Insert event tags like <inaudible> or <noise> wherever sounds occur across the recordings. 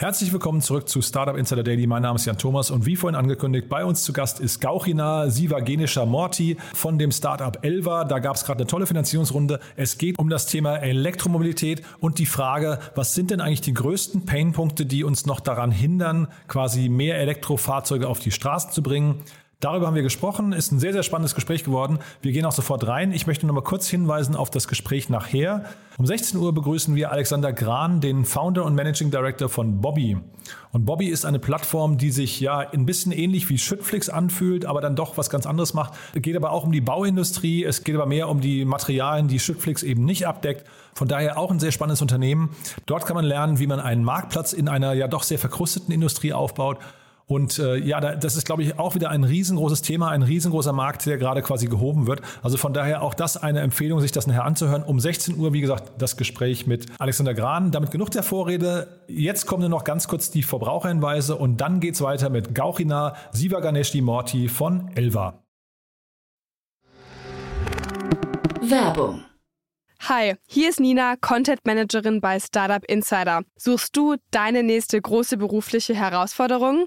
Herzlich willkommen zurück zu Startup Insider Daily. Mein Name ist Jan Thomas und wie vorhin angekündigt, bei uns zu Gast ist Gauchina Sivagenischer Morti von dem Startup Elva. Da gab es gerade eine tolle Finanzierungsrunde. Es geht um das Thema Elektromobilität und die Frage, was sind denn eigentlich die größten Painpunkte, die uns noch daran hindern, quasi mehr Elektrofahrzeuge auf die Straßen zu bringen? Darüber haben wir gesprochen, ist ein sehr, sehr spannendes Gespräch geworden. Wir gehen auch sofort rein. Ich möchte noch mal kurz hinweisen auf das Gespräch nachher. Um 16 Uhr begrüßen wir Alexander Gran, den Founder und Managing Director von Bobby. Und Bobby ist eine Plattform, die sich ja ein bisschen ähnlich wie Schüttflix anfühlt, aber dann doch was ganz anderes macht. Es geht aber auch um die Bauindustrie, es geht aber mehr um die Materialien, die Schüttflix eben nicht abdeckt. Von daher auch ein sehr spannendes Unternehmen. Dort kann man lernen, wie man einen Marktplatz in einer ja doch sehr verkrusteten Industrie aufbaut und äh, ja, das ist, glaube ich, auch wieder ein riesengroßes Thema, ein riesengroßer Markt, der gerade quasi gehoben wird. Also von daher auch das eine Empfehlung, sich das nachher anzuhören. Um 16 Uhr, wie gesagt, das Gespräch mit Alexander Gran. Damit genug der Vorrede. Jetzt kommen nur noch ganz kurz die Verbraucherhinweise und dann geht's weiter mit Gauchina Sivaganeshdi Morti von Elva. Werbung. Hi, hier ist Nina, Content Managerin bei Startup Insider. Suchst du deine nächste große berufliche Herausforderung?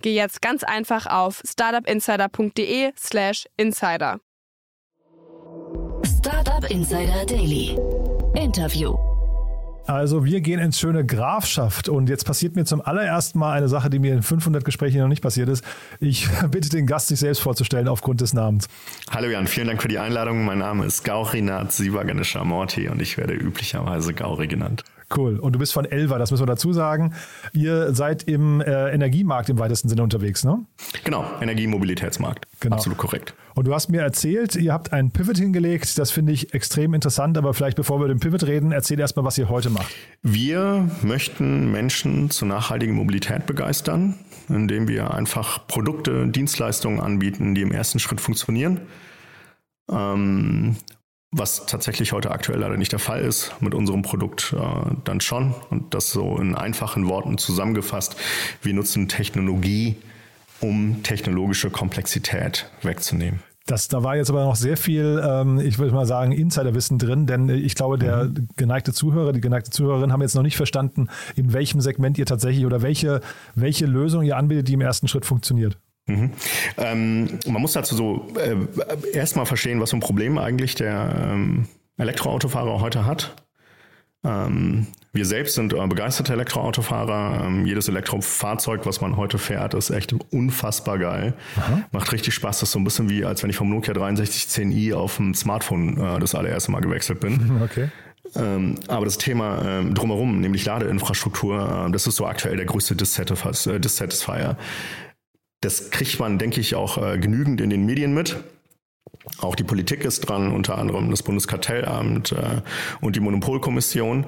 geh jetzt ganz einfach auf startupinsider.de/slash insider. Startup Insider Daily. Interview. Also wir gehen ins schöne Grafschaft und jetzt passiert mir zum allerersten Mal eine Sache, die mir in 500 Gesprächen noch nicht passiert ist. Ich <laughs> bitte den Gast, sich selbst vorzustellen aufgrund des Namens. Hallo Jan, vielen Dank für die Einladung. Mein Name ist Gaurinat Sivaganischer Morti und ich werde üblicherweise Gauri genannt. Cool. Und du bist von Elva, das müssen wir dazu sagen. Ihr seid im äh, Energiemarkt im weitesten Sinne unterwegs, ne? Genau, Energiemobilitätsmarkt. Genau. Absolut korrekt. Und du hast mir erzählt, ihr habt einen Pivot hingelegt. Das finde ich extrem interessant. Aber vielleicht bevor wir über den Pivot reden, erzähl erstmal, was ihr heute macht. Wir möchten Menschen zur nachhaltigen Mobilität begeistern, indem wir einfach Produkte, Dienstleistungen anbieten, die im ersten Schritt funktionieren. Ähm, was tatsächlich heute aktuell leider nicht der Fall ist, mit unserem Produkt äh, dann schon. Und das so in einfachen Worten zusammengefasst. Wir nutzen Technologie, um technologische Komplexität wegzunehmen. Das, da war jetzt aber noch sehr viel, ähm, ich würde mal sagen, Insiderwissen drin, denn ich glaube, der mhm. geneigte Zuhörer, die geneigte Zuhörerin haben jetzt noch nicht verstanden, in welchem Segment ihr tatsächlich oder welche, welche Lösung ihr anbietet, die im ersten Schritt funktioniert. Mhm. Ähm, man muss dazu so äh, erstmal verstehen, was so ein Problem eigentlich der ähm, Elektroautofahrer heute hat. Ähm, wir selbst sind äh, begeisterte Elektroautofahrer. Ähm, jedes Elektrofahrzeug, was man heute fährt, ist echt unfassbar geil. Aha. Macht richtig Spaß. Das ist so ein bisschen wie, als wenn ich vom Nokia 6310i auf dem Smartphone äh, das allererste Mal gewechselt bin. <laughs> Okay. Ähm, aber das Thema ähm, drumherum, nämlich Ladeinfrastruktur, äh, das ist so aktuell der größte Dissatisfier. Das kriegt man, denke ich, auch äh, genügend in den Medien mit. Auch die Politik ist dran, unter anderem das Bundeskartellamt äh, und die Monopolkommission.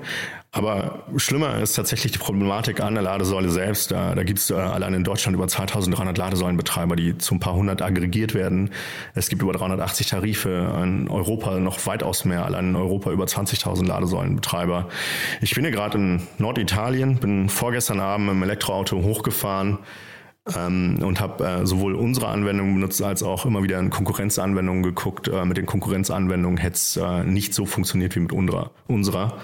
Aber schlimmer ist tatsächlich die Problematik an der Ladesäule selbst. Da, da gibt es äh, allein in Deutschland über 2300 Ladesäulenbetreiber, die zu ein paar hundert aggregiert werden. Es gibt über 380 Tarife, in Europa noch weitaus mehr, allein in Europa über 20.000 Ladesäulenbetreiber. Ich bin hier gerade in Norditalien, bin vorgestern Abend im Elektroauto hochgefahren ähm, und habe äh, sowohl unsere Anwendung benutzt als auch immer wieder in Konkurrenzanwendungen geguckt. Äh, mit den Konkurrenzanwendungen hätte es äh, nicht so funktioniert wie mit unserer. unserer.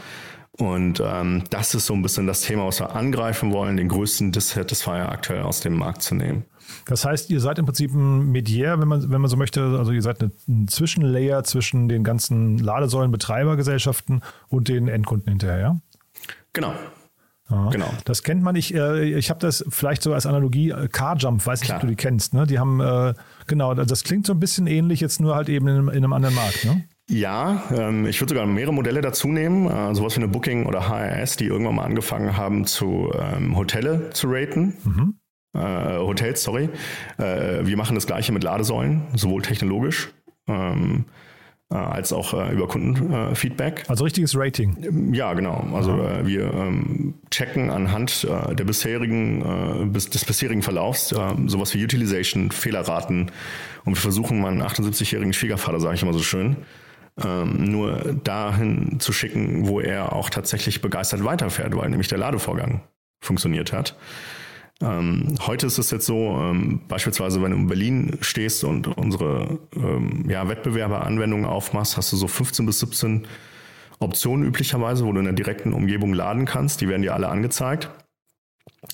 Und ähm, das ist so ein bisschen das Thema, was wir angreifen wollen, den größten Dissatisfier aktuell aus dem Markt zu nehmen. Das heißt, ihr seid im Prinzip ein Mediär, wenn man, wenn man so möchte, also ihr seid ein Zwischenlayer zwischen den ganzen Ladesäulenbetreibergesellschaften und den Endkunden hinterher, ja? Genau, Ja. Genau. Das kennt man. Ich, äh, ich habe das vielleicht so als Analogie äh, Carjump, weiß nicht, Klar. ob du die kennst. Ne? Die haben, äh, genau, das klingt so ein bisschen ähnlich, jetzt nur halt eben in, in einem anderen Markt. Ne? Ja, ähm, ich würde sogar mehrere Modelle dazu nehmen, äh, sowas wie eine Booking oder HRS, die irgendwann mal angefangen haben, zu ähm, Hotelle zu raten. Mhm. Äh, Hotels, sorry. Äh, wir machen das gleiche mit Ladesäulen, sowohl technologisch ähm, äh, als auch äh, über Kundenfeedback. also richtiges Rating. Ja, genau. Also äh, wir ähm, checken anhand der bisherigen, des bisherigen Verlaufs sowas wie Utilization, Fehlerraten und wir versuchen meinen 78-jährigen Schwiegervater, sage ich immer so schön, ähm, nur dahin zu schicken, wo er auch tatsächlich begeistert weiterfährt, weil nämlich der Ladevorgang funktioniert hat. Ähm, heute ist es jetzt so, ähm, beispielsweise, wenn du in Berlin stehst und unsere ähm, ja, Wettbewerberanwendungen aufmachst, hast du so 15 bis 17 Optionen üblicherweise, wo du in der direkten Umgebung laden kannst. Die werden dir alle angezeigt.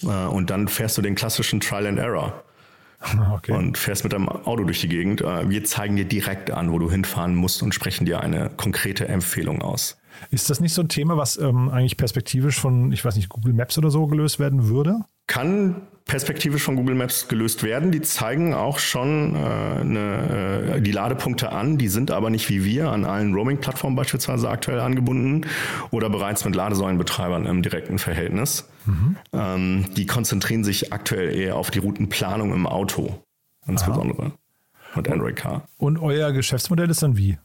Äh, und dann fährst du den klassischen Trial and Error. Okay. Und fährst mit deinem Auto durch die Gegend. Äh, wir zeigen dir direkt an, wo du hinfahren musst und sprechen dir eine konkrete Empfehlung aus. Ist das nicht so ein Thema, was ähm, eigentlich perspektivisch von, ich weiß nicht, Google Maps oder so gelöst werden würde? Kann perspektivisch von Google Maps gelöst werden. Die zeigen auch schon äh, eine, äh, die Ladepunkte an. Die sind aber nicht wie wir an allen Roaming-Plattformen beispielsweise aktuell angebunden oder bereits mit Ladesäulenbetreibern im direkten Verhältnis. Mhm. Ähm, die konzentrieren sich aktuell eher auf die Routenplanung im Auto, insbesondere Aha. mit Android Car. Und euer Geschäftsmodell ist dann wie?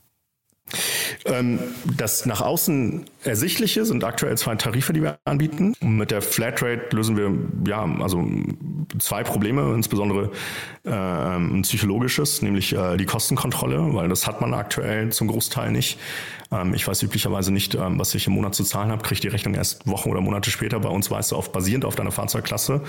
Ähm, das nach außen Ersichtliche sind aktuell zwei Tarife, die wir anbieten. Mit der Flatrate lösen wir ja also zwei Probleme, insbesondere äh, ein psychologisches, nämlich äh, die Kostenkontrolle, weil das hat man aktuell zum Großteil nicht. Ähm, ich weiß üblicherweise nicht, ähm, was ich im Monat zu zahlen habe, kriege die Rechnung erst Wochen oder Monate später. Bei uns weißt du auf basierend auf deiner Fahrzeugklasse,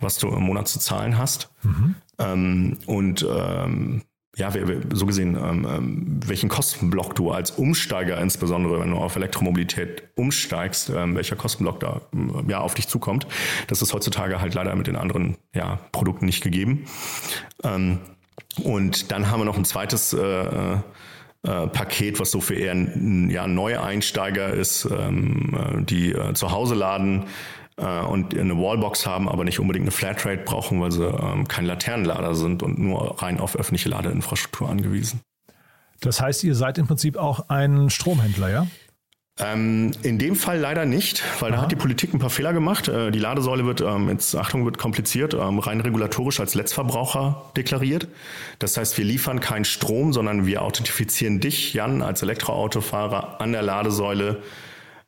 was du im Monat zu zahlen hast. Mhm. Ähm, und ähm, ja, so gesehen, ähm, ähm, welchen Kostenblock du als Umsteiger, insbesondere wenn du auf Elektromobilität umsteigst, ähm, welcher Kostenblock da ähm, ja auf dich zukommt. Das ist heutzutage halt leider mit den anderen ja, Produkten nicht gegeben. Ähm, und dann haben wir noch ein zweites äh, äh, Paket, was so für eher ja, Neueinsteiger ist, ähm, die äh, zu Hause laden, äh, und eine Wallbox haben, aber nicht unbedingt eine Flatrate brauchen, weil sie ähm, kein Laternenlader sind und nur rein auf öffentliche Ladeinfrastruktur angewiesen. Das heißt, ihr seid im Prinzip auch ein Stromhändler, ja? Ähm, in dem Fall leider nicht, weil Aha. da hat die Politik ein paar Fehler gemacht. Äh, die Ladesäule wird, ähm, jetzt Achtung, wird kompliziert, ähm, rein regulatorisch als Letztverbraucher deklariert. Das heißt, wir liefern keinen Strom, sondern wir authentifizieren dich, Jan, als Elektroautofahrer an der Ladesäule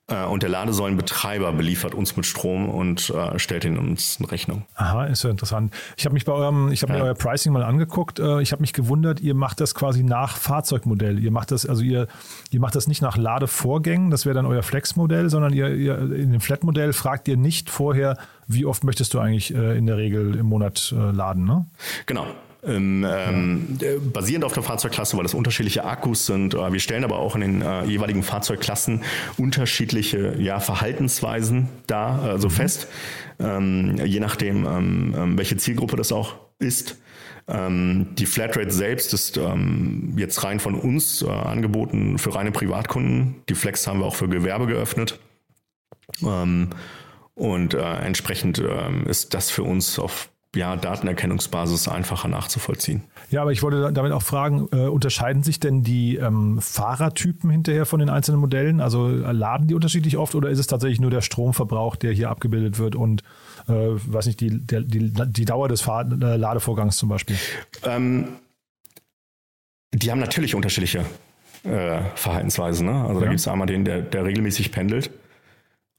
und der Ladesäulenbetreiber beliefert uns mit Strom und äh, stellt ihn uns in Rechnung. Aha, ist ja interessant. Ich habe mich bei eurem, ich habe ja. mir euer Pricing mal angeguckt. Äh, ich habe mich gewundert, ihr macht das quasi nach Fahrzeugmodell. Ihr macht das, also ihr, ihr macht das nicht nach Ladevorgängen, das wäre dann euer Flex-Modell, sondern ihr, ihr in dem Flat-Modell fragt ihr nicht vorher, wie oft möchtest du eigentlich äh, in der Regel im Monat äh, laden, ne? Genau. Ähm, ähm, basierend auf der Fahrzeugklasse, weil das unterschiedliche Akkus sind. Äh, wir stellen aber auch in den äh, jeweiligen Fahrzeugklassen unterschiedliche ja, Verhaltensweisen dar, also mhm. fest, ähm, je nachdem, ähm, ähm, welche Zielgruppe das auch ist. Ähm, die Flatrate selbst ist jetzt rein von uns äh, angeboten für reine Privatkunden. Die Flex haben wir auch für Gewerbe geöffnet. und äh, entsprechend ist das für uns auf ja, Datenerkennungsbasis einfacher nachzuvollziehen. Ja, aber ich wollte damit auch fragen, äh, unterscheiden sich denn die ähm, Fahrertypen hinterher von den einzelnen Modellen? Also äh, laden die unterschiedlich oft oder ist es tatsächlich nur der Stromverbrauch, der hier abgebildet wird und äh, weiß nicht, die, der, die, die Dauer des Fahr äh, Ladevorgangs zum Beispiel? Ähm, die haben natürlich unterschiedliche äh, Verhaltensweisen. Ne? Also ja. da gibt es einmal den, der, der regelmäßig pendelt,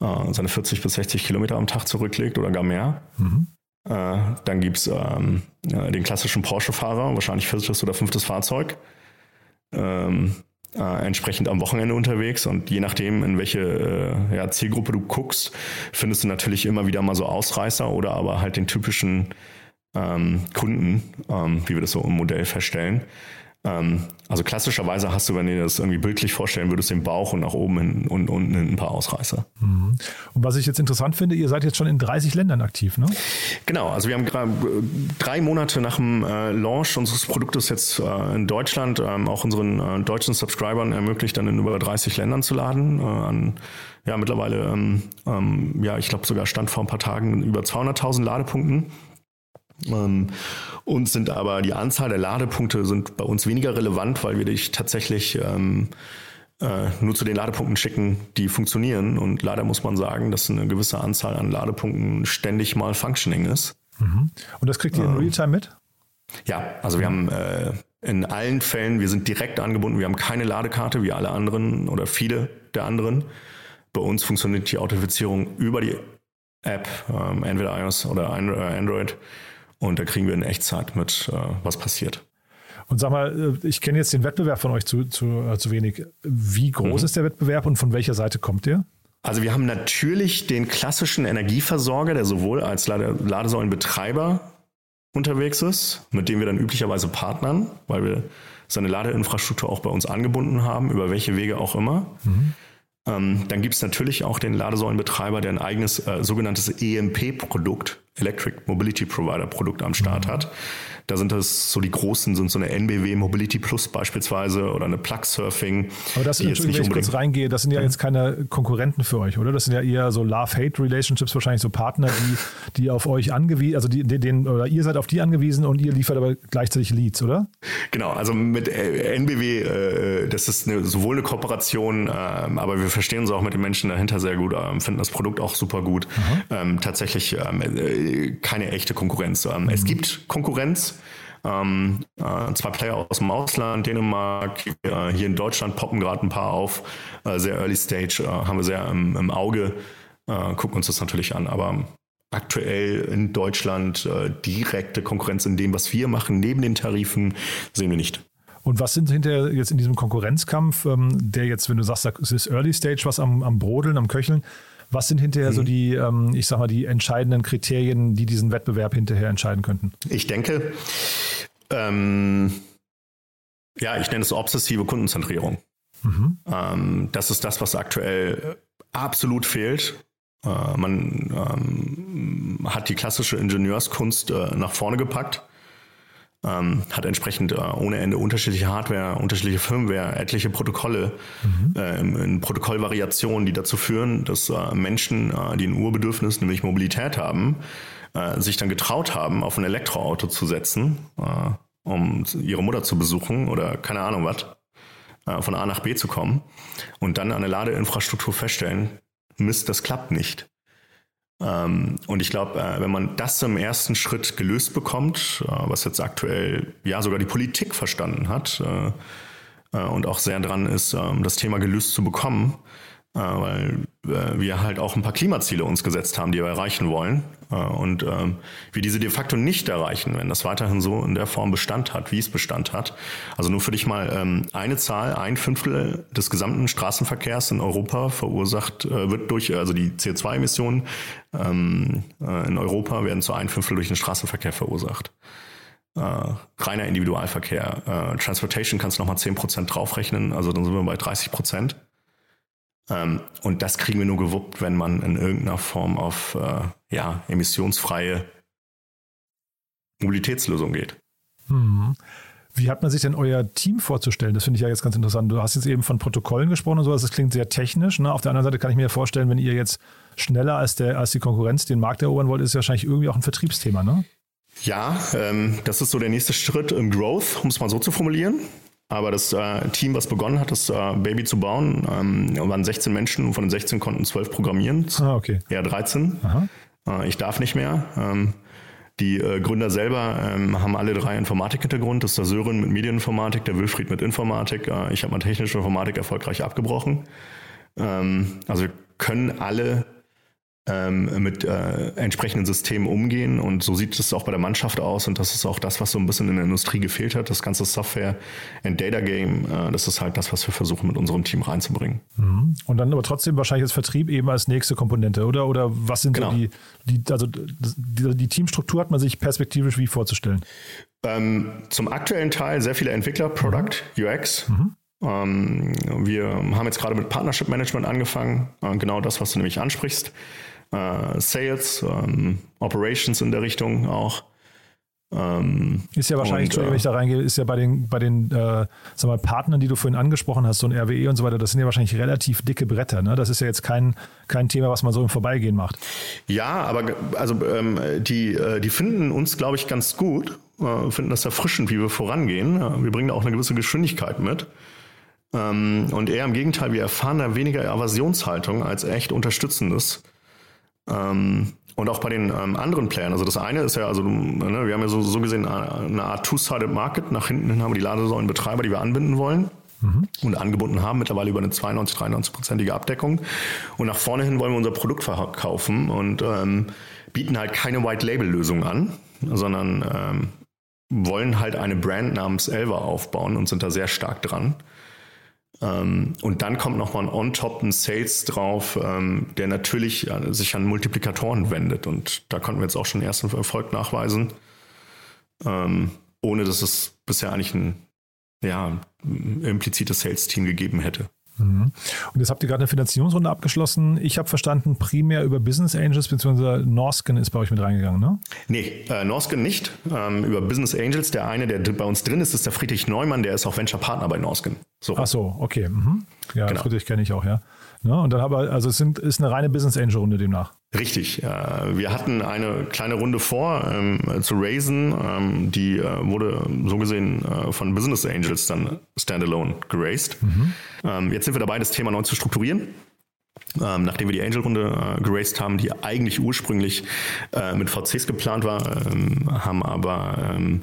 äh, seine 40 bis 60 Kilometer am Tag zurücklegt oder gar mehr. Mhm. Äh, dann gibt es ähm, den klassischen Porsche-Fahrer, wahrscheinlich viertes oder fünftes Fahrzeug. Ähm, äh, entsprechend am Wochenende unterwegs und je nachdem, in welche äh, ja, Zielgruppe du guckst, findest du natürlich immer wieder mal so Ausreißer oder aber halt den typischen ähm, Kunden, ähm, wie wir das so im Modell feststellen. Ähm, also klassischerweise hast du, wenn du dir das irgendwie bildlich vorstellen würdest, den Bauch und nach oben hin und unten ein paar Ausreißer. Mhm. Und was ich jetzt interessant finde, ihr seid jetzt schon in 30 Ländern aktiv, ne? Genau, also wir haben gerade drei Monate nach dem äh, Launch unseres Produktes jetzt äh, in Deutschland ähm, auch unseren äh, deutschen Subscribern ermöglicht, dann in über 30 Ländern zu laden. An ja mittlerweile, ähm, ja, ich glaube sogar stand vor ein paar Tagen über 200.000 Ladepunkten. Ähm, uns sind aber die Anzahl der Ladepunkte sind bei uns weniger relevant, weil wir dich tatsächlich ähm, äh, nur zu den Ladepunkten schicken, die funktionieren. Und leider muss man sagen, dass eine gewisse Anzahl an Ladepunkten ständig mal functioning ist. Mhm. Und das kriegt ihr in ähm, Realtime mit? Ja, also wir haben äh, in allen Fällen, wir sind direkt angebunden, wir haben keine Ladekarte wie alle anderen oder viele der anderen. Bei uns funktioniert die Authentifizierung über die App, ähm, entweder iOS oder äh, Android. Und da kriegen wir in Echtzeit mit, äh, was passiert. Und sag mal, äh, ich kenne jetzt den Wettbewerb von euch zu, zu, äh, zu wenig. Wie groß mhm. ist der Wettbewerb und von welcher Seite kommt der? Also wir haben natürlich den klassischen Energieversorger, der sowohl als Lade Ladesäulenbetreiber unterwegs ist, mit dem wir dann üblicherweise partnern, weil wir seine Ladeinfrastruktur auch bei uns angebunden haben, über welche Wege auch immer. Mhm. Ähm, dann gibt es natürlich auch den Ladesäulenbetreiber, der ein eigenes äh, sogenanntes EMP-Produkt, Electric Mobility Provider Produkt am Start mhm. hat. Da sind das so die großen, sind so eine NBW Mobility Plus beispielsweise oder eine Plug Surfing. Aber das sind, wenn ich kurz reingehe, das sind ja jetzt keine Konkurrenten für euch, oder? Das sind ja eher so Love-Hate-Relationships, wahrscheinlich so Partner, die, die auf euch angewiesen, also die, den, oder ihr seid auf die angewiesen und ihr liefert aber gleichzeitig Leads, oder? Genau, also mit äh, NBW, äh, das ist eine, sowohl eine Kooperation, äh, aber wir verstehen uns auch mit den Menschen dahinter sehr gut, äh, finden das Produkt auch super gut. Ähm, tatsächlich ähm, äh, keine echte Konkurrenz. Ähm, mhm. Es gibt Konkurrenz, ähm, äh, zwei Player aus dem Ausland, Dänemark, äh, hier in Deutschland poppen gerade ein paar auf. Äh, sehr early stage, äh, haben wir sehr im, im Auge, äh, gucken uns das natürlich an. Aber aktuell in Deutschland äh, direkte Konkurrenz in dem, was wir machen, neben den Tarifen, sehen wir nicht. Und was sind hinterher jetzt in diesem Konkurrenzkampf, ähm, der jetzt, wenn du sagst, es ist Early Stage, was am, am Brodeln, am Köcheln, was sind hinterher mhm. so die, ähm, ich sag mal, die entscheidenden Kriterien, die diesen Wettbewerb hinterher entscheiden könnten? Ich denke, ähm, ja, ich nenne es obsessive Kundenzentrierung. Mhm. Ähm, das ist das, was aktuell absolut fehlt. Äh, man ähm, hat die klassische Ingenieurskunst äh, nach vorne gepackt ähm, hat entsprechend äh, ohne Ende unterschiedliche Hardware, unterschiedliche Firmware, etliche Protokolle mhm. äh, in Protokollvariationen, die dazu führen, dass äh, Menschen, äh, die ein Urbedürfnis, nämlich Mobilität haben, äh, sich dann getraut haben, auf ein Elektroauto zu setzen, äh, um ihre Mutter zu besuchen oder keine Ahnung was, von A nach B zu kommen und dann eine Ladeinfrastruktur feststellen, Mist, das klappt nicht. Ähm, und ich glaube, äh, wenn man das im ersten Schritt gelöst bekommt, äh, was jetzt aktuell ja sogar die Politik verstanden hat äh, und auch sehr dran ist, ähm, das Thema gelöst zu bekommen, weil äh, wir halt auch ein paar Klimaziele uns gesetzt haben, die wir erreichen wollen. Äh, und ähm, wir diese de facto nicht erreichen, wenn das weiterhin so in der Form Bestand hat, wie es Bestand hat. Also nur für dich mal ähm, eine Zahl, ein Fünftel des gesamten Straßenverkehrs in Europa verursacht, wird durch, also die CO2-Emissionen ähm, in Europa werden zu ein Fünftel durch den Straßenverkehr verursacht. Uh, reiner Individualverkehr. Uh, Transportation kannst du nochmal 10% draufrechnen, also dann sind wir bei 30 Prozent. Ähm, und das kriegen wir nur gewuppt, wenn man in irgendeiner Form auf äh, ja, emissionsfreie Mobilitätslösung geht. Hm. Wie hat man sich denn euer Team vorzustellen? Das finde ich ja jetzt ganz interessant. Du hast jetzt eben von Protokollen gesprochen und sowas. Das klingt sehr technisch. Ne? Auf der anderen Seite kann ich mir vorstellen, wenn ihr jetzt schneller als, der, als die Konkurrenz den Markt erobern wollt, ist es wahrscheinlich irgendwie auch ein Vertriebsthema, ne? Ja, ähm, das ist so der nächste Schritt im Growth, um es mal so zu formulieren. Aber das äh, Team, was begonnen hat, das äh, Baby zu bauen, ähm, waren 16 Menschen und von den 16 konnten 12 programmieren. Ah, okay. Eher 13. Äh, ich darf nicht mehr. Ähm, die äh, Gründer selber ähm, haben alle drei Informatik-Hintergrund. Das ist der Sören mit Medieninformatik, der Wilfried mit Informatik. Äh, ich habe mal technische Informatik erfolgreich abgebrochen. Ähm, also wir können alle ähm, mit äh, entsprechenden Systemen umgehen. Und so sieht es auch bei der Mannschaft aus. Und das ist auch das, was so ein bisschen in der Industrie gefehlt hat. Das ganze Software and Data Game, äh, das ist halt das, was wir versuchen mit unserem Team reinzubringen. Mhm. Und dann aber trotzdem wahrscheinlich das Vertrieb eben als nächste Komponente, oder? Oder was sind genau. so die, die, also die, die Teamstruktur hat man sich perspektivisch wie vorzustellen? Ähm, zum aktuellen Teil sehr viele Entwickler, Product, mhm. UX. Mhm. Ähm, wir haben jetzt gerade mit Partnership Management angefangen, äh, genau das, was du nämlich ansprichst. Äh, Sales, ähm, Operations in der Richtung auch. Ähm, ist ja wahrscheinlich, und, wenn ich da reingehe, ist ja bei den, bei den äh, sag mal, Partnern, die du vorhin angesprochen hast, so ein RWE und so weiter, das sind ja wahrscheinlich relativ dicke Bretter. Ne? Das ist ja jetzt kein, kein Thema, was man so im Vorbeigehen macht. Ja, aber also ähm, die, äh, die finden uns, glaube ich, ganz gut, äh, finden das erfrischend, wie wir vorangehen. Wir bringen da auch eine gewisse Geschwindigkeit mit. Ähm, und eher im Gegenteil, wir erfahren da weniger Aversionshaltung als echt Unterstützendes. Ähm, und auch bei den ähm, anderen Playern. Also das eine ist ja, also ne, wir haben ja so, so gesehen eine Art Two-Sided Market. Nach hinten hin haben wir die Ladesäulenbetreiber, die wir anbinden wollen. Mhm. Und angebunden haben, mittlerweile über eine 92, 93-prozentige Abdeckung. Und nach vorne hin wollen wir unser Produkt verkaufen und ähm, bieten halt keine White-Label-Lösung an, sondern ähm, wollen halt eine Brand namens Elva aufbauen und sind da sehr stark dran. Ähm, und dann kommt nochmal ein On-Top, ein Sales drauf, ähm, der natürlich äh, sich an Multiplikatoren wendet. Und da konnten wir jetzt auch schon ersten Erfolg nachweisen, ähm, ohne dass es bisher eigentlich ein ja, implizites Sales-Team gegeben hätte. Mhm. Und jetzt habt ihr gerade eine Finanzierungsrunde abgeschlossen. Ich habe verstanden, primär über Business Angels, beziehungsweise Norsken ist bei euch mit reingegangen, ne? Nee, äh, Norsken nicht. Ähm, über Business Angels. Der eine, der bei uns drin ist, ist der Friedrich Neumann, der ist auch Venture Partner bei Norsken. So. Ach so, okay. Mhm. Ja, genau. Friedrich kenne ich auch, ja. Ne? Und dann aber, also es sind, ist eine reine Business Angel Runde demnach. Richtig. Wir hatten eine kleine Runde vor ähm, zu raisen. Ähm, die äh, wurde so gesehen äh, von Business Angels dann standalone geraced. Mhm. Ähm, jetzt sind wir dabei, das Thema neu zu strukturieren. Ähm, nachdem wir die Angel-Runde äh, geraced haben, die eigentlich ursprünglich äh, mit VCs geplant war, ähm, haben aber ähm,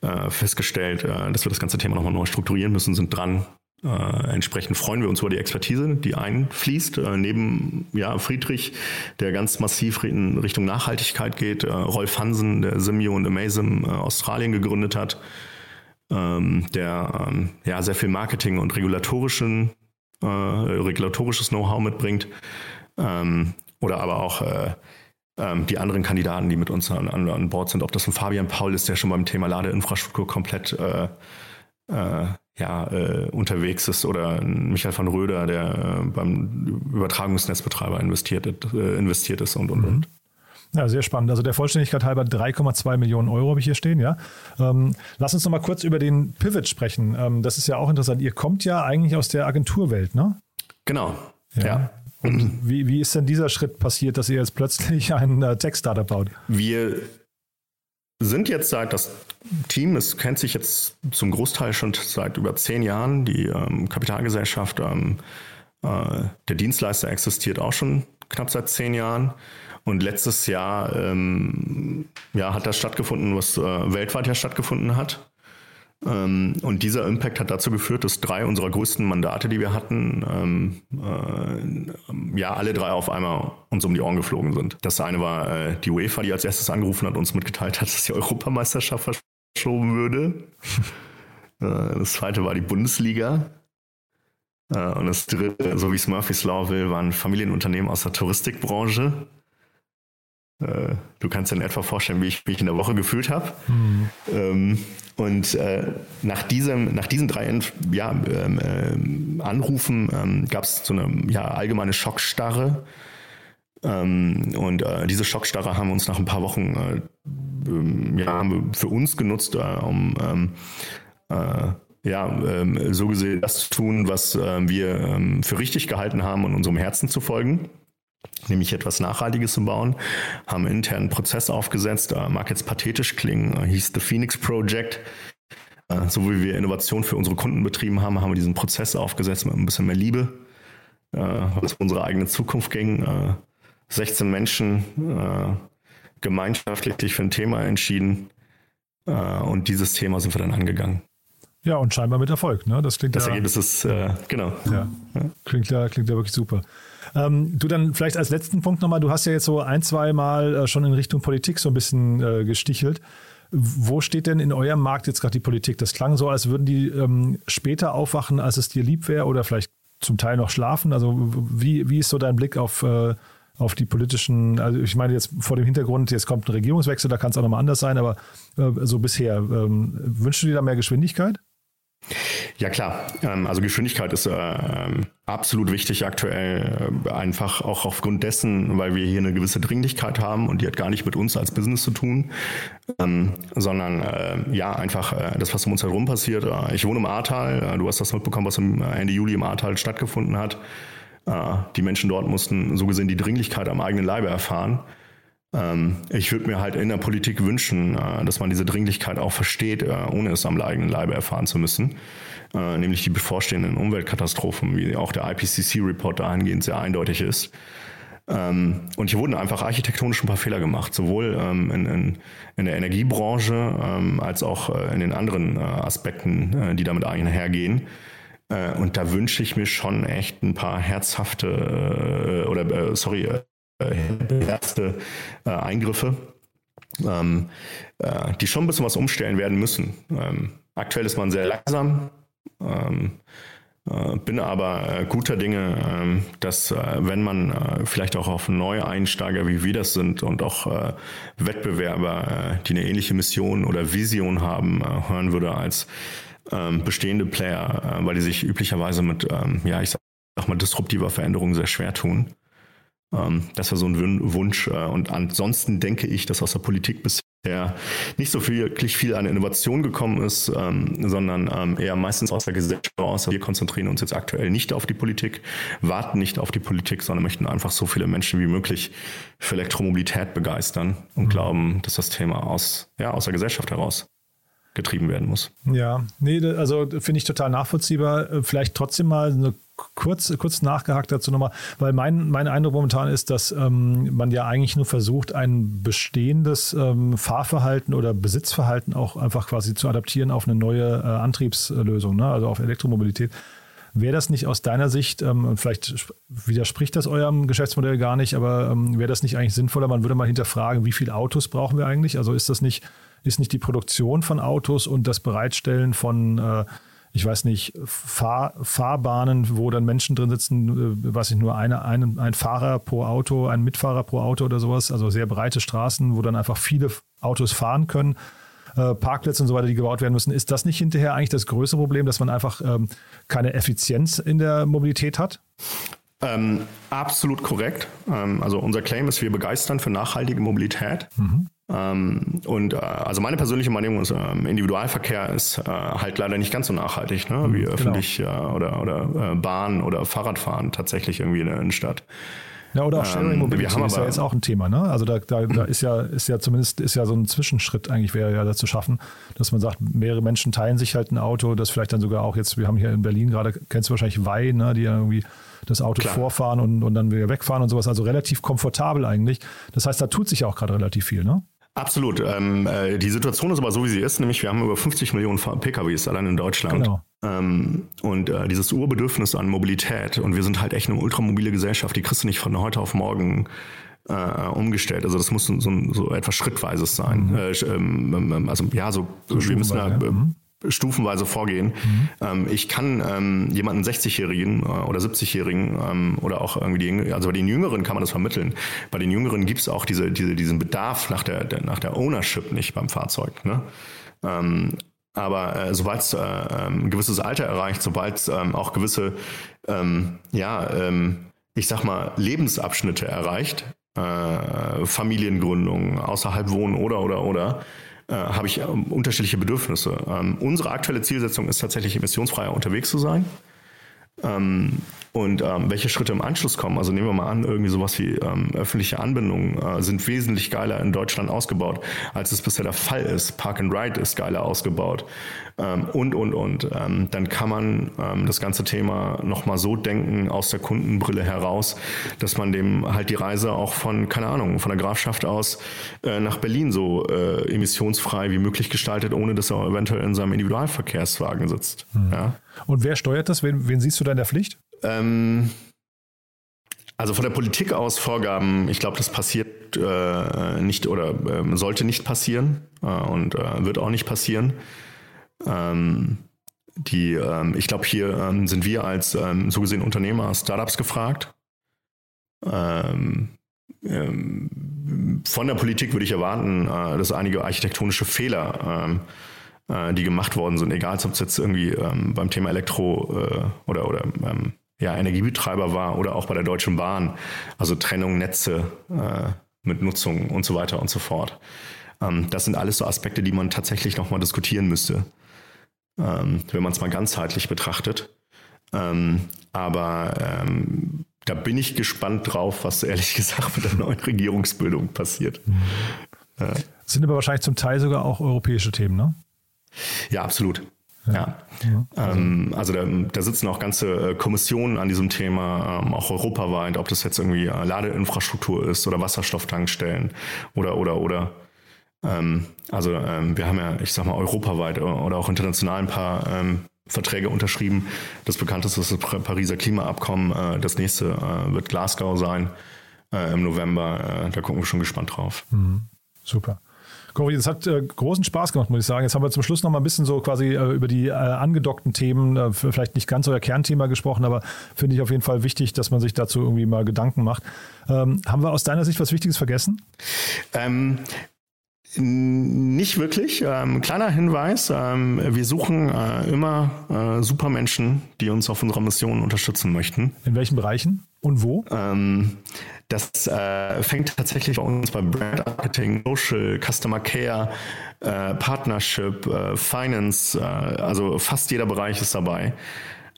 äh, festgestellt, äh, dass wir das ganze Thema nochmal neu strukturieren müssen, sind dran, äh, entsprechend freuen wir uns über die Expertise, die einfließt. Äh, neben ja, Friedrich, der ganz massiv in Richtung Nachhaltigkeit geht, äh, Rolf Hansen, der Simio und Amazim äh, Australien gegründet hat, ähm, der ähm, ja, sehr viel Marketing und regulatorischen, äh, regulatorisches Know-how mitbringt. Ähm, oder aber auch äh, ähm, die anderen Kandidaten, die mit uns an, an, an Bord sind, ob das ein Fabian Paul ist, der schon beim Thema Ladeinfrastruktur komplett ja, äh, unterwegs ist oder Michael van Röder, der äh, beim Übertragungsnetzbetreiber investiert, äh, investiert ist und und mhm. und. Ja, sehr spannend. Also der Vollständigkeit halber 3,2 Millionen Euro habe ich hier stehen, ja. Ähm, lass uns noch mal kurz über den Pivot sprechen. Ähm, das ist ja auch interessant. Ihr kommt ja eigentlich aus der Agenturwelt, ne? Genau. Ja. ja. Und wie, wie ist denn dieser Schritt passiert, dass ihr jetzt plötzlich <laughs> ein äh, Tech-Startup baut? Wir sind jetzt seit das Team, es kennt sich jetzt zum Großteil schon seit über zehn Jahren. Die ähm, Kapitalgesellschaft, ähm, äh, der Dienstleister existiert auch schon knapp seit zehn Jahren. Und letztes Jahr ähm, ja, hat das stattgefunden, was äh, weltweit ja stattgefunden hat. Ähm, und dieser Impact hat dazu geführt, dass drei unserer größten Mandate, die wir hatten, ähm, äh, ja, alle drei auf einmal uns um die Ohren geflogen sind. Das eine war äh, die UEFA, die als erstes angerufen hat, uns mitgeteilt hat, dass die Europameisterschaft verschoben würde. <laughs> äh, das zweite war die Bundesliga. Äh, und das dritte, so wie es Murphy's Law will, waren Familienunternehmen aus der Touristikbranche. Äh, du kannst dir in etwa vorstellen, wie ich mich in der Woche gefühlt habe. Mhm. Ähm, und äh, nach, diesem, nach diesen drei ja, ähm, äh, Anrufen ähm, gab es so eine ja, allgemeine Schockstarre. Ähm, und äh, diese Schockstarre haben wir uns nach ein paar Wochen äh, ähm, ja, haben wir für uns genutzt, äh, um ähm, ja, so gesehen das zu tun, was wir für richtig gehalten haben und unserem Herzen zu folgen nämlich etwas Nachhaltiges zu bauen, haben einen internen Prozess aufgesetzt, äh, mag jetzt pathetisch klingen, äh, hieß The Phoenix Project. Äh, so wie wir Innovation für unsere Kunden betrieben haben, haben wir diesen Prozess aufgesetzt mit ein bisschen mehr Liebe, was unsere eigene Zukunft ging. Äh, 16 Menschen gemeinschaftlich für ein Thema entschieden und dieses Thema sind wir dann angegangen. Ja, und scheinbar mit Erfolg. Ne? Das klingt das ja, Ergebnis ist, äh, genau. Ja. Klingt, ja, klingt ja wirklich super. Ähm, du dann vielleicht als letzten Punkt nochmal, du hast ja jetzt so ein, zwei Mal äh, schon in Richtung Politik so ein bisschen äh, gestichelt. Wo steht denn in eurem Markt jetzt gerade die Politik? Das klang so, als würden die ähm, später aufwachen, als es dir lieb wäre oder vielleicht zum Teil noch schlafen. Also wie, wie ist so dein Blick auf, äh, auf die politischen, also ich meine jetzt vor dem Hintergrund, jetzt kommt ein Regierungswechsel, da kann es auch nochmal anders sein, aber äh, so bisher, ähm, wünschst du dir da mehr Geschwindigkeit? Ja klar, ähm, also Geschwindigkeit ist äh, absolut wichtig aktuell, äh, einfach auch aufgrund dessen, weil wir hier eine gewisse Dringlichkeit haben und die hat gar nicht mit uns als Business zu tun, ähm, sondern äh, ja einfach das, was um uns herum passiert. Ich wohne im Ahrtal, du hast das mitbekommen, was Ende Juli im Ahrtal stattgefunden hat. Die Menschen dort mussten so gesehen die Dringlichkeit am eigenen Leibe erfahren. Ähm, ich würde mir halt in der Politik wünschen, äh, dass man diese Dringlichkeit auch versteht, äh, ohne es am eigenen Leibe erfahren zu müssen. Äh, nämlich die bevorstehenden Umweltkatastrophen, wie auch der IPCC-Report dahingehend sehr eindeutig ist. Ähm, und hier wurden einfach architektonisch ein paar Fehler gemacht, sowohl ähm, in, in, in der Energiebranche als auch in den anderen Aspekten, die damit einhergehen. Und da wünsche ich mir schon echt ein paar herzhafte oder sorry, erste äh, Eingriffe, ähm, äh, die schon ein bisschen was umstellen werden müssen. Ähm, aktuell ist man sehr langsam. Ähm, äh, bin aber äh, guter Dinge, ähm, dass äh, wenn man äh, vielleicht auch auf neue Einsteiger wie wir das sind und auch Wettbewerber, die eine ähnliche Mission oder Vision haben, hören würde als ähm, bestehende Player, weil die sich üblicherweise mit, ähm, ja, ich sag mal, disruptiver Veränderung sehr schwer tun. Ähm, das war so ein Wunsch. Äh, und ansonsten denke ich, dass aus der Politik bisher nicht so viel, wirklich viel an Innovation gekommen ist, ähm, sondern ähm, eher meistens aus der Gesellschaft aus. Wir konzentrieren uns jetzt aktuell nicht auf die Politik, warten nicht auf die Politik, sondern möchten einfach so viele Menschen wie möglich für Elektromobilität begeistern und mhm. glauben, dass das Thema aus, ja, aus der Gesellschaft heraus getrieben werden muss. Ja, nee, also finde ich total nachvollziehbar. Äh, vielleicht trotzdem mal eine kurz, kurz nachgehakt dazu nochmal, weil mein, mein Eindruck momentan ist, dass ähm, man ja eigentlich nur versucht, ein bestehendes ähm, Fahrverhalten oder Besitzverhalten auch einfach quasi zu adaptieren auf eine neue äh, Antriebslösung, ne? also auf Elektromobilität. Wäre das nicht aus deiner Sicht, ähm, vielleicht widerspricht das eurem Geschäftsmodell gar nicht, aber ähm, wäre das nicht eigentlich sinnvoller? Man würde mal hinterfragen, wie viele Autos brauchen wir eigentlich? Also ist das nicht, ist nicht die Produktion von Autos und das Bereitstellen von äh, ich weiß nicht, Fahr Fahrbahnen, wo dann Menschen drin sitzen, äh, weiß ich nur, eine, ein, ein Fahrer pro Auto, ein Mitfahrer pro Auto oder sowas, also sehr breite Straßen, wo dann einfach viele Autos fahren können. Äh, Parkplätze und so weiter, die gebaut werden müssen. Ist das nicht hinterher eigentlich das größte Problem, dass man einfach ähm, keine Effizienz in der Mobilität hat? Ähm, absolut korrekt. Ähm, also unser Claim ist, wir begeistern für nachhaltige Mobilität. Mhm. Ähm, und äh, also meine persönliche Meinung ist, ähm, Individualverkehr ist äh, halt leider nicht ganz so nachhaltig, ne? wie genau. öffentlich äh, oder, oder äh, Bahn oder Fahrradfahren tatsächlich irgendwie in der Innenstadt. Ja, oder auch Sharing ähm, Mobility ähm, ist ja jetzt auch ein Thema, ne? Also da, da, da ist ja, ist ja zumindest ist ja so ein Zwischenschritt eigentlich wäre ja da zu schaffen, dass man sagt, mehrere Menschen teilen sich halt ein Auto, das vielleicht dann sogar auch jetzt, wir haben hier in Berlin gerade, kennst du wahrscheinlich Wei, ne, die ja irgendwie das Auto Klar. vorfahren und, und dann wieder wegfahren und sowas, also relativ komfortabel eigentlich. Das heißt, da tut sich auch gerade relativ viel, ne? Absolut. Ähm, äh, die Situation ist aber so, wie sie ist, nämlich wir haben über 50 Millionen PKWs allein in Deutschland. Genau. Ähm, und äh, dieses Urbedürfnis an Mobilität, und wir sind halt echt eine ultramobile Gesellschaft, die kriegst du nicht von heute auf morgen äh, umgestellt. Also das muss so, so, etwas Schrittweises sein. Mhm. Äh, ähm, ähm, also ja, so, so wir müssen da, ja. Stufenweise vorgehen. Mhm. Ähm, ich kann ähm, jemanden 60-Jährigen äh, oder 70-Jährigen ähm, oder auch irgendwie die, also bei den Jüngeren kann man das vermitteln. Bei den Jüngeren gibt es auch diese, diese, diesen Bedarf nach der, der, nach der Ownership nicht beim Fahrzeug. Ne? Ähm, aber äh, sobald es äh, ähm, ein gewisses Alter erreicht, sobald es ähm, auch gewisse, ja, ich sag mal, Lebensabschnitte erreicht, äh, Familiengründung, außerhalb wohnen oder oder oder, äh, habe ich ähm, unterschiedliche Bedürfnisse. Ähm, unsere aktuelle Zielsetzung ist tatsächlich emissionsfreier unterwegs zu sein. Ähm, und ähm, welche Schritte im Anschluss kommen, also nehmen wir mal an, irgendwie sowas wie ähm, öffentliche Anbindungen äh, sind wesentlich geiler in Deutschland ausgebaut, als es bisher der Fall ist. Park and Ride ist geiler ausgebaut ähm, und, und, und. Ähm, dann kann man ähm, das ganze Thema nochmal so denken aus der Kundenbrille heraus, dass man dem halt die Reise auch von, keine Ahnung, von der Grafschaft aus äh, nach Berlin so äh, emissionsfrei wie möglich gestaltet, ohne dass er eventuell in seinem Individualverkehrswagen sitzt. Hm. Ja? Und wer steuert das? Wen, wen siehst du da in der Pflicht? Ähm, also von der Politik aus Vorgaben, ich glaube, das passiert äh, nicht oder äh, sollte nicht passieren äh, und äh, wird auch nicht passieren. Ähm, die, ähm, ich glaube, hier ähm, sind wir als ähm, so gesehen Unternehmer, Startups gefragt. Ähm, ähm, von der Politik würde ich erwarten, äh, dass einige architektonische Fehler, äh, die gemacht worden sind, egal ob es jetzt irgendwie ähm, beim Thema Elektro äh, oder, oder ähm, ja, Energiebetreiber war oder auch bei der Deutschen Bahn, also Trennung Netze äh, mit Nutzung und so weiter und so fort. Ähm, das sind alles so Aspekte, die man tatsächlich nochmal diskutieren müsste, ähm, wenn man es mal ganzheitlich betrachtet. Ähm, aber ähm, da bin ich gespannt drauf, was ehrlich <laughs> gesagt mit der neuen Regierungsbildung passiert. Mhm. Ja. Sind aber wahrscheinlich zum Teil sogar auch europäische Themen, ne? Ja, absolut. Ja. ja. Ähm, also da, da, sitzen auch ganze äh, Kommissionen an diesem Thema, ähm, auch europaweit, ob das jetzt irgendwie äh, Ladeinfrastruktur ist oder Wasserstofftankstellen oder oder oder. Ähm, also ähm, wir haben ja, ich sag mal, europaweit oder auch international ein paar ähm, Verträge unterschrieben. Das bekannteste ist das Pariser Klimaabkommen. Äh, das nächste äh, wird Glasgow sein äh, im November. da gucken wir schon gespannt drauf. Mhm. Super. Cory, das hat äh, großen Spaß gemacht, muss ich sagen. Jetzt haben wir zum Schluss noch mal ein bisschen so quasi äh, über die äh, angedockten Themen, äh, vielleicht nicht ganz euer Kernthema gesprochen, aber finde ich auf jeden Fall wichtig, dass man sich dazu irgendwie mal Gedanken macht. Ähm, haben wir aus deiner Sicht was Wichtiges vergessen? Ähm, nicht wirklich. Ähm, kleiner Hinweis, ähm, wir suchen äh, immer äh, Supermenschen, die uns auf unserer Mission unterstützen möchten. In welchen Bereichen und wo? Ähm, das äh, fängt tatsächlich bei uns bei Brand Marketing, Social, Customer Care, äh, Partnership, äh, Finance, äh, also fast jeder Bereich ist dabei.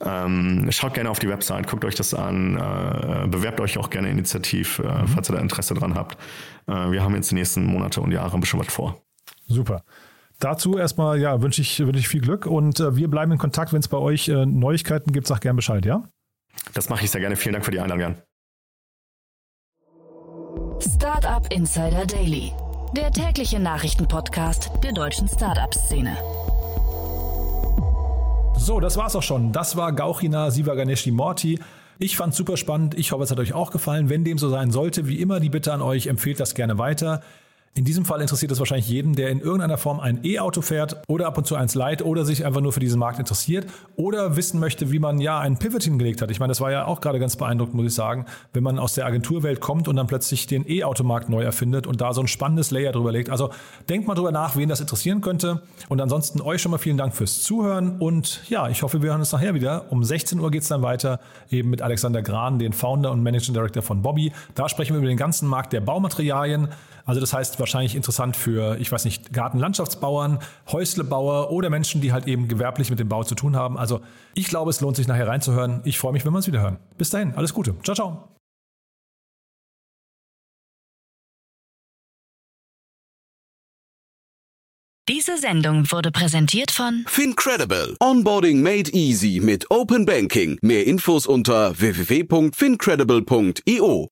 Ähm, schaut gerne auf die Website, guckt euch das an, äh, bewerbt euch auch gerne initiativ, äh, mhm. falls ihr da Interesse dran habt. Äh, wir haben jetzt die nächsten Monate und Jahre ein bisschen was vor. Super. Dazu erstmal ja, wünsche ich, wünsch ich viel Glück und äh, wir bleiben in Kontakt, wenn es bei euch äh, Neuigkeiten gibt, sag gerne Bescheid, ja? Das mache ich sehr gerne. Vielen Dank für die Einladung, Startup Insider Daily, der tägliche Nachrichtenpodcast der deutschen Startup-Szene. So, das war's auch schon. Das war Gauchina Sivaganeshi Morti. Ich fand's super spannend. Ich hoffe, es hat euch auch gefallen. Wenn dem so sein sollte, wie immer die Bitte an euch, empfehlt das gerne weiter. In diesem Fall interessiert es wahrscheinlich jeden, der in irgendeiner Form ein E-Auto fährt oder ab und zu eins leiht oder sich einfach nur für diesen Markt interessiert oder wissen möchte, wie man ja einen Pivot hingelegt hat. Ich meine, das war ja auch gerade ganz beeindruckend, muss ich sagen, wenn man aus der Agenturwelt kommt und dann plötzlich den E-Automarkt neu erfindet und da so ein spannendes Layer drüber legt. Also denkt mal drüber nach, wen das interessieren könnte. Und ansonsten euch schon mal vielen Dank fürs Zuhören und ja, ich hoffe, wir hören uns nachher wieder. Um 16 Uhr geht es dann weiter, eben mit Alexander Gran, den Founder und Managing Director von Bobby. Da sprechen wir über den ganzen Markt der Baumaterialien. Also das heißt wahrscheinlich interessant für, ich weiß nicht, Gartenlandschaftsbauern, Häuslebauer oder Menschen, die halt eben gewerblich mit dem Bau zu tun haben. Also ich glaube, es lohnt sich nachher reinzuhören. Ich freue mich, wenn wir es wieder hören. Bis dahin, alles Gute. Ciao, ciao. Diese Sendung wurde präsentiert von Fincredible. Onboarding made easy mit Open Banking. Mehr Infos unter www.fincredible.io.